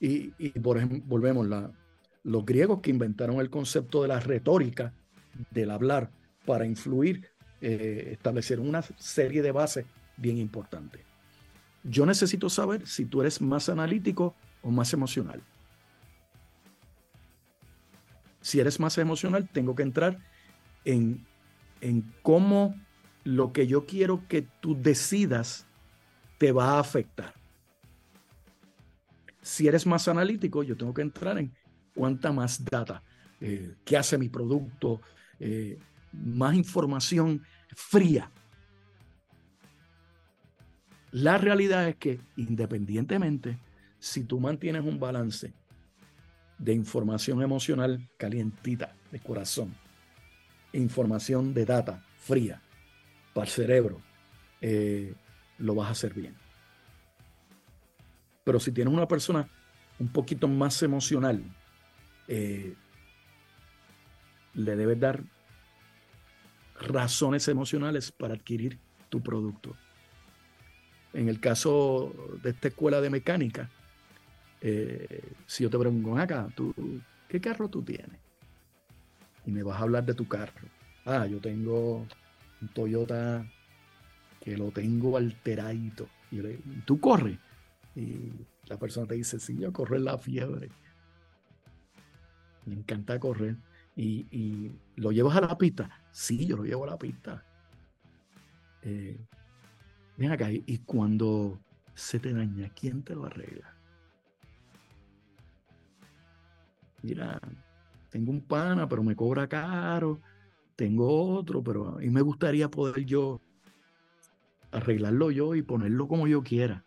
Y, por ejemplo, volvemos, los griegos que inventaron el concepto de la retórica, del hablar, para influir, eh, establecieron una serie de bases bien importantes. Yo necesito saber si tú eres más analítico o más emocional. Si eres más emocional, tengo que entrar en, en cómo lo que yo quiero que tú decidas te va a afectar. Si eres más analítico, yo tengo que entrar en cuánta más data, eh, qué hace mi producto, eh, más información fría. La realidad es que independientemente, si tú mantienes un balance de información emocional calientita, de corazón, información de data fría para el cerebro, eh, lo vas a hacer bien. Pero si tienes una persona un poquito más emocional, eh, le debes dar razones emocionales para adquirir tu producto. En el caso de esta escuela de mecánica, eh, si yo te pregunto acá, ¿tú, ¿qué carro tú tienes? Y me vas a hablar de tu carro. Ah, yo tengo un Toyota que lo tengo alteradito. Y tú corres. Y la persona te dice, sí, yo corro en la fiebre. Me encanta correr. Y, lo llevas a la pista. Sí, yo lo llevo a la pista. Eh, ven acá, y, cuando se te daña, ¿quién te lo arregla? Mira, tengo un pana, pero me cobra caro. Tengo otro, pero a mí me gustaría poder yo arreglarlo yo y ponerlo como yo quiera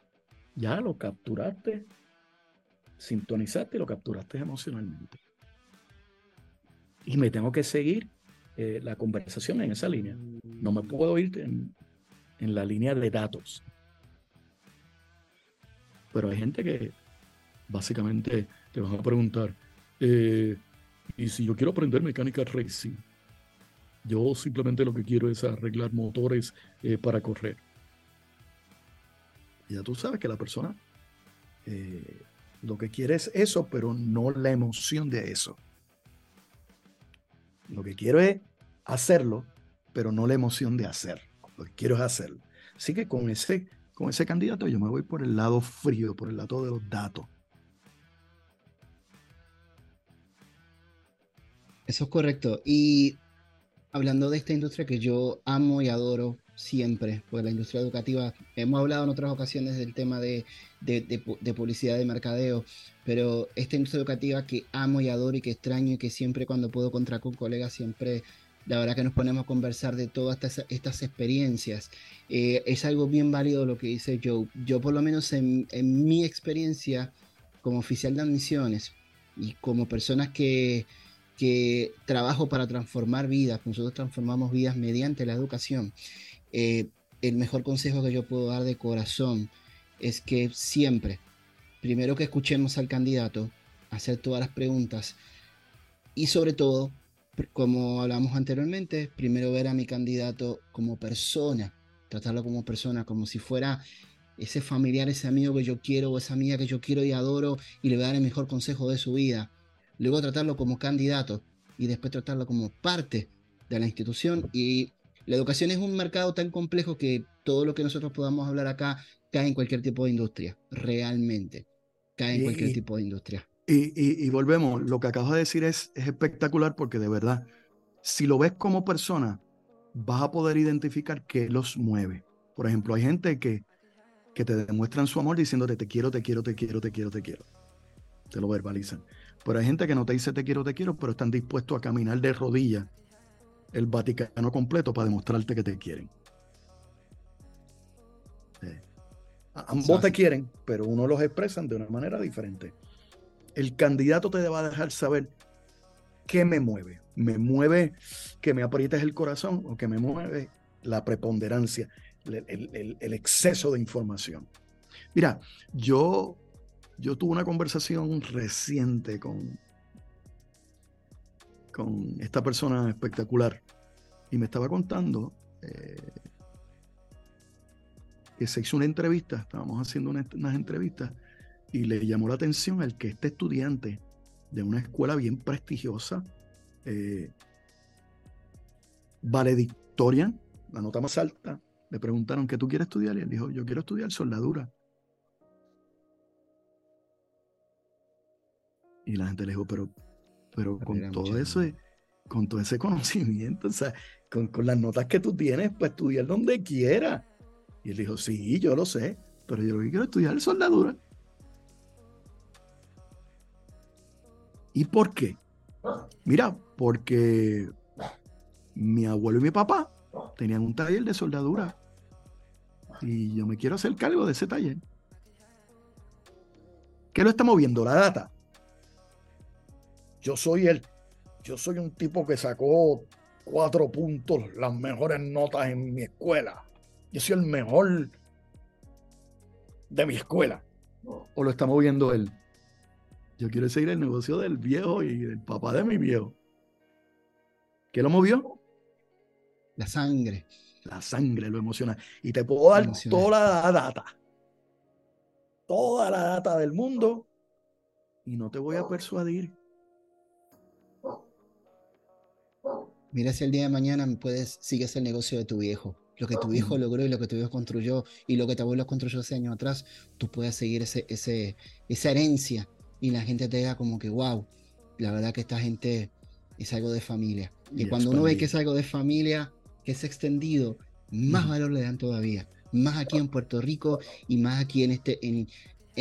ya lo capturaste, sintonizaste y lo capturaste emocionalmente. Y me tengo que seguir eh, la conversación en esa línea. No me puedo ir en, la línea de datos. Pero hay gente que básicamente te van a preguntar, eh, y si yo quiero aprender mecánica racing, yo simplemente lo que quiero es arreglar motores eh, para correr ya tú sabes que la persona eh, lo que quiere es eso, pero no la emoción de eso. Lo que quiero es hacerlo, pero no la emoción de hacer. Lo que quiero es hacerlo. Así que con ese, con ese candidato yo me voy por el lado frío, por el lado de los datos. Eso es correcto. Y hablando de esta industria que yo amo y adoro, siempre, pues la industria educativa, hemos hablado en otras ocasiones del tema de, publicidad de mercadeo, pero esta industria educativa que amo y adoro y que extraño y que siempre cuando puedo encontrar con colegas, siempre la verdad que nos ponemos a conversar de todas estas, experiencias. Eh, es algo bien válido lo que dice Joe. Yo por lo menos en, en mi experiencia como oficial de admisiones y como personas que, que trabajo para transformar vidas, nosotros transformamos vidas mediante la educación. Eh, el mejor consejo que yo puedo dar de corazón es que siempre, primero que escuchemos al candidato, hacer todas las preguntas y sobre todo, como hablamos anteriormente, primero ver a mi candidato como persona, tratarlo como persona, como si fuera ese familiar, ese amigo que yo quiero o esa amiga que yo quiero y adoro y le voy a dar el mejor consejo de su vida. Luego tratarlo como candidato y después tratarlo como parte de la institución y la educación es un mercado tan complejo que todo lo que nosotros podamos hablar acá cae en cualquier tipo de industria, realmente. Cae en cualquier tipo de industria. Y, volvemos, lo que acabas de decir es, es espectacular porque de verdad, si lo ves como persona, vas a poder identificar qué los mueve. Por ejemplo, hay gente que, que te demuestran su amor diciéndote te quiero, te quiero, te quiero, te quiero, te quiero. Te lo verbalizan. Pero hay gente que no te dice te quiero, te quiero, pero están dispuestos a caminar de rodillas el Vaticano completo para demostrarte que te quieren. Ambos te quieren, pero uno los expresan de una manera diferente. El candidato te va a dejar saber qué me mueve. ¿Me mueve que me aprietes el corazón o que me mueve la preponderancia, el, el exceso de información? Mira, yo, yo tuve una conversación reciente con, con esta persona espectacular y me estaba contando eh, que se hizo una entrevista, estábamos haciendo unas entrevistas y le llamó la atención el que este estudiante de una escuela bien prestigiosa, eh, valedictorian, la nota más alta, le preguntaron, ¿qué tú quieres estudiar? Y él dijo, yo quiero estudiar soldadura. Y la gente le dijo, pero, pero con todo eso, con todo ese conocimiento, o sea, con, con, las notas que tú tienes, pues estudiar donde quiera. Y él dijo, sí, yo lo sé, pero yo lo que quiero estudiar es soldadura. ¿Y por qué? Mira, porque mi abuelo y mi papá tenían un taller de soldadura y yo me quiero hacer cargo de ese taller. ¿Qué lo está moviendo? La data. Yo soy el, yo soy un tipo que sacó cuatro puntos, las mejores notas en mi escuela. Yo soy el mejor de mi escuela. ¿O lo está moviendo él? Yo quiero seguir el negocio del viejo y del papá de mi viejo. ¿Qué lo movió? La sangre. La sangre lo emociona. Y te puedo dar toda la data. Toda la data del mundo. Y no te voy a persuadir. Mira si el día de mañana puedes, sigues el negocio de tu viejo. Lo que tu viejo logró y lo que tu viejo construyó y lo que tu abuelo construyó hace años atrás, tú puedes seguir ese, ese, esa herencia y la gente te diga como que, wow, la verdad que esta gente es algo de familia. Y, cuando uno ve que es algo de familia, que es extendido, más valor le dan todavía. Más aquí en Puerto Rico y más aquí en este, en,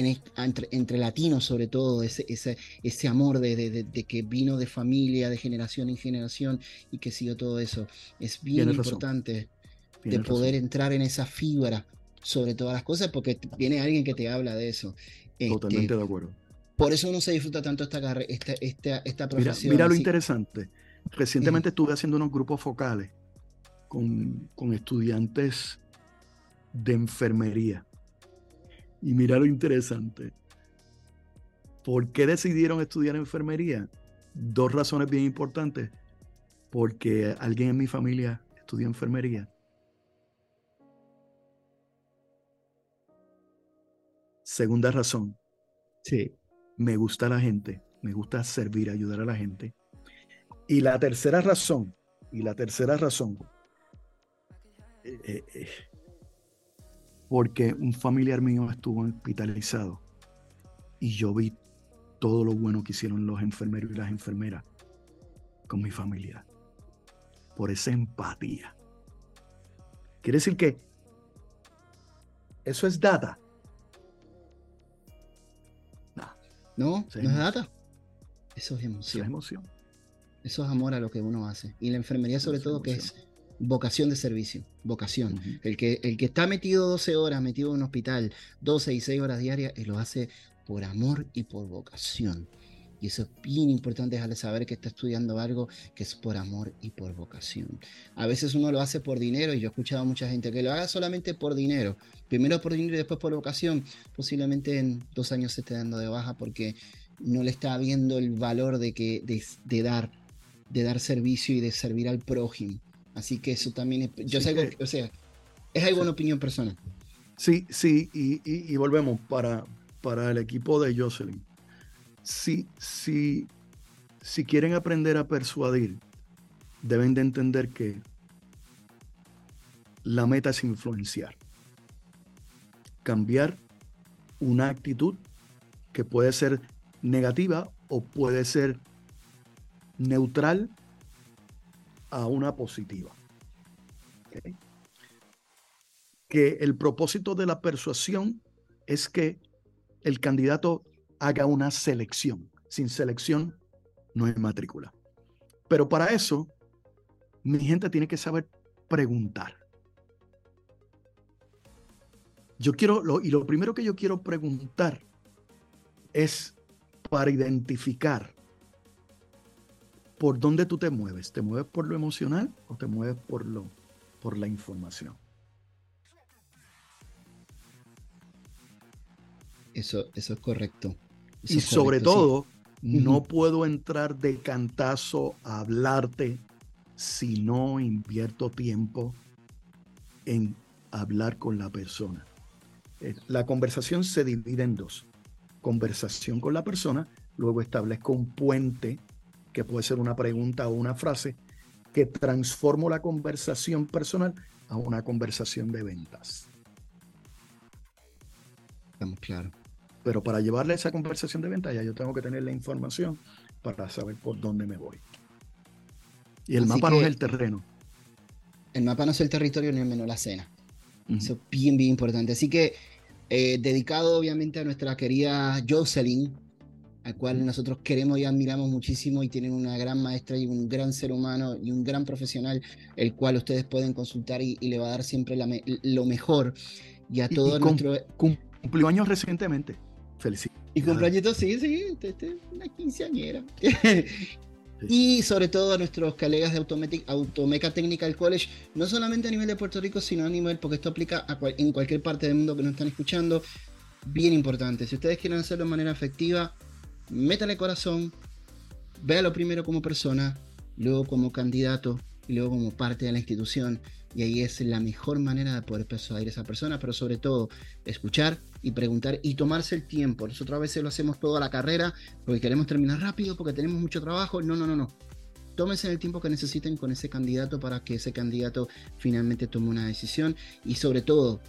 entre, latinos sobre todo, ese, ese, ese amor de, de, que vino de familia, de generación en generación y que siguió todo eso. Es bien importante de poder entrar en esa fibra sobre todas las cosas porque viene alguien que te habla de eso. Totalmente este, de acuerdo. Por eso no se disfruta tanto esta, esta, esta, esta profesión. Mira, lo interesante. Recientemente estuve haciendo unos grupos focales con, con estudiantes de enfermería. Y mira lo interesante. ¿Por qué decidieron estudiar enfermería? Dos razones bien importantes. Porque alguien en mi familia estudia enfermería. Segunda razón. Sí me gusta la gente, me gusta servir, ayudar a la gente. Y la tercera razón, y la tercera razón, eh, eh, porque un familiar mío estuvo hospitalizado y yo vi todo lo bueno que hicieron los enfermeros y las enfermeras con mi familia, por esa empatía. Quiere decir que eso es data. No, no es data. Eso es emoción. Eso es emoción. Eso es amor a lo que uno hace. Y la enfermería sobre todo que es vocación de servicio, vocación. el, que, el que está metido 12 horas, metido en un hospital, 12 y 6 horas diarias, él lo hace por amor y por vocación. Y eso es bien importante dejarle saber que está estudiando algo que es por amor y por vocación. A veces uno lo hace por dinero y yo he escuchado a mucha gente que lo haga solamente por dinero. Primero por dinero y después por vocación. Posiblemente en dos años se esté dando de baja porque no le está viendo el valor de, que, de, dar, de dar servicio y de servir al prójimo. Así que eso también es, yo sé o sea, es algo una opinión personal. Sí, sí, y, y volvemos para, para el equipo de Jocelyn si, si, si quieren aprender a persuadir, deben de entender que la meta es influenciar. Cambiar una actitud que puede ser negativa o puede ser neutral a una positiva. Que el propósito de la persuasión es que el candidato haga una selección. Sin selección no hay matrícula. Pero para eso, mi gente tiene que saber preguntar. Yo quiero, lo, y lo primero que yo quiero preguntar es para identificar por dónde tú te mueves. ¿Te mueves por lo emocional o te mueves por, lo, por la información? Eso, eso es correcto y sobre todo, no puedo entrar de cantazo a hablarte si no invierto tiempo en hablar con la persona. Eh, la conversación se divide en dos. conversación con la persona, luego establezco un puente, que puede ser una pregunta o una frase, que transformo la conversación personal a una conversación de ventas. Estamos claros. Pero para llevarle esa conversación de ventas, ya yo tengo que tener la información para saber por dónde me voy. Y el mapa no es el terreno. El mapa no es el territorio ni el menos la cena. Eso es bien, bien importante. Así que, eh, dedicado obviamente a nuestra querida Jocelyn, al cual nosotros queremos y admiramos muchísimo y tienen una gran maestra y un gran ser humano y un gran profesional, el cual ustedes pueden consultar y, le va a dar siempre lo mejor. Y a todo nuestro... cumplió años recientemente. Felicidades. Y cumpleaños, sí, sí, una quinceañera. Y sobre todo a nuestros colegas de Automeca Technical College, no solamente a nivel de Puerto Rico, sino a nivel, porque esto aplica en cualquier parte del mundo que nos están escuchando. Bien importante. Si ustedes quieren hacerlo de manera efectiva, métale corazón, véalo primero como persona, luego como candidato y luego como parte de la institución. Y ahí es la mejor manera de poder persuadir a esa persona, pero sobre todo escuchar y preguntar y tomarse el tiempo. Nosotros a veces lo hacemos toda la carrera porque queremos terminar rápido, porque tenemos mucho trabajo. No, no, no, no. Tómense el tiempo que necesiten con ese candidato para que ese candidato finalmente tome una decisión. Y sobre todo,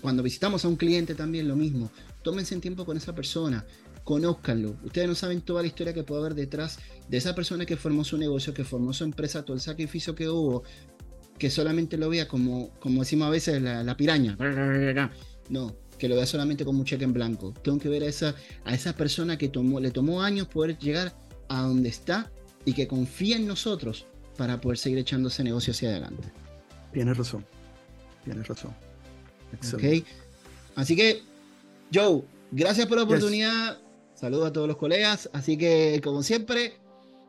cuando visitamos a un cliente también lo mismo. Tómense el tiempo con esa persona conózcanlo. Ustedes no saben toda la historia que puede haber detrás de esa persona que formó su negocio, que formó su empresa, todo el sacrificio que hubo, que solamente lo vea como, como decimos a veces, la, piraña. No, que lo vea solamente como un cheque en blanco. Tengo que ver a esa, a esa persona que tomó, le tomó años poder llegar a donde está y que confía en nosotros para poder seguir echando ese negocio hacia adelante. Tienes razón, tienes razón. Ok, así que, Joe, gracias por la oportunidad. Saludos a todos los colegas. Así que, como siempre,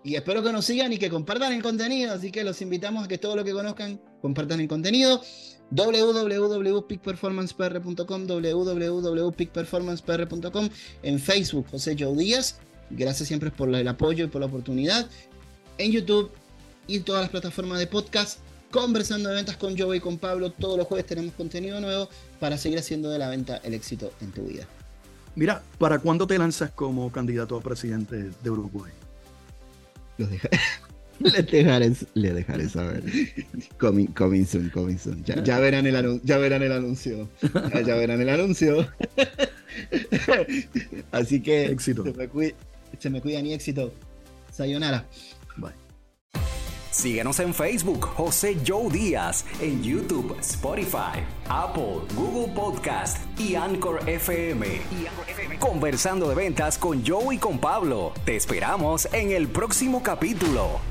y espero que nos sigan y que compartan el contenido. Así que los invitamos a que todo lo que conozcan compartan el contenido. www.peakperformancepr.com, www.peakperformancepr.com, en Facebook, José Joe Díaz. Gracias siempre por el apoyo y por la oportunidad. En YouTube y en todas las plataformas de podcast. Conversando de ventas con Joe y con Pablo. Todos los jueves tenemos contenido nuevo para seguir haciendo de la venta el éxito en tu vida. Mira, ¿para cuándo te lanzas como candidato a presidente de Uruguay? le, dejaré, le dejaré saber. Coming, coming soon, coming soon. Ya, verán, el ya verán el anuncio. Ya, verán el anuncio. Así que éxito. Se, me se me cuidan y éxito. Sayonara. Síguenos en Facebook, José Joe Díaz, en YouTube, Spotify, Apple, Google Podcast y Anchor FM. Conversando de ventas con Joe y con Pablo. Te esperamos en el próximo capítulo.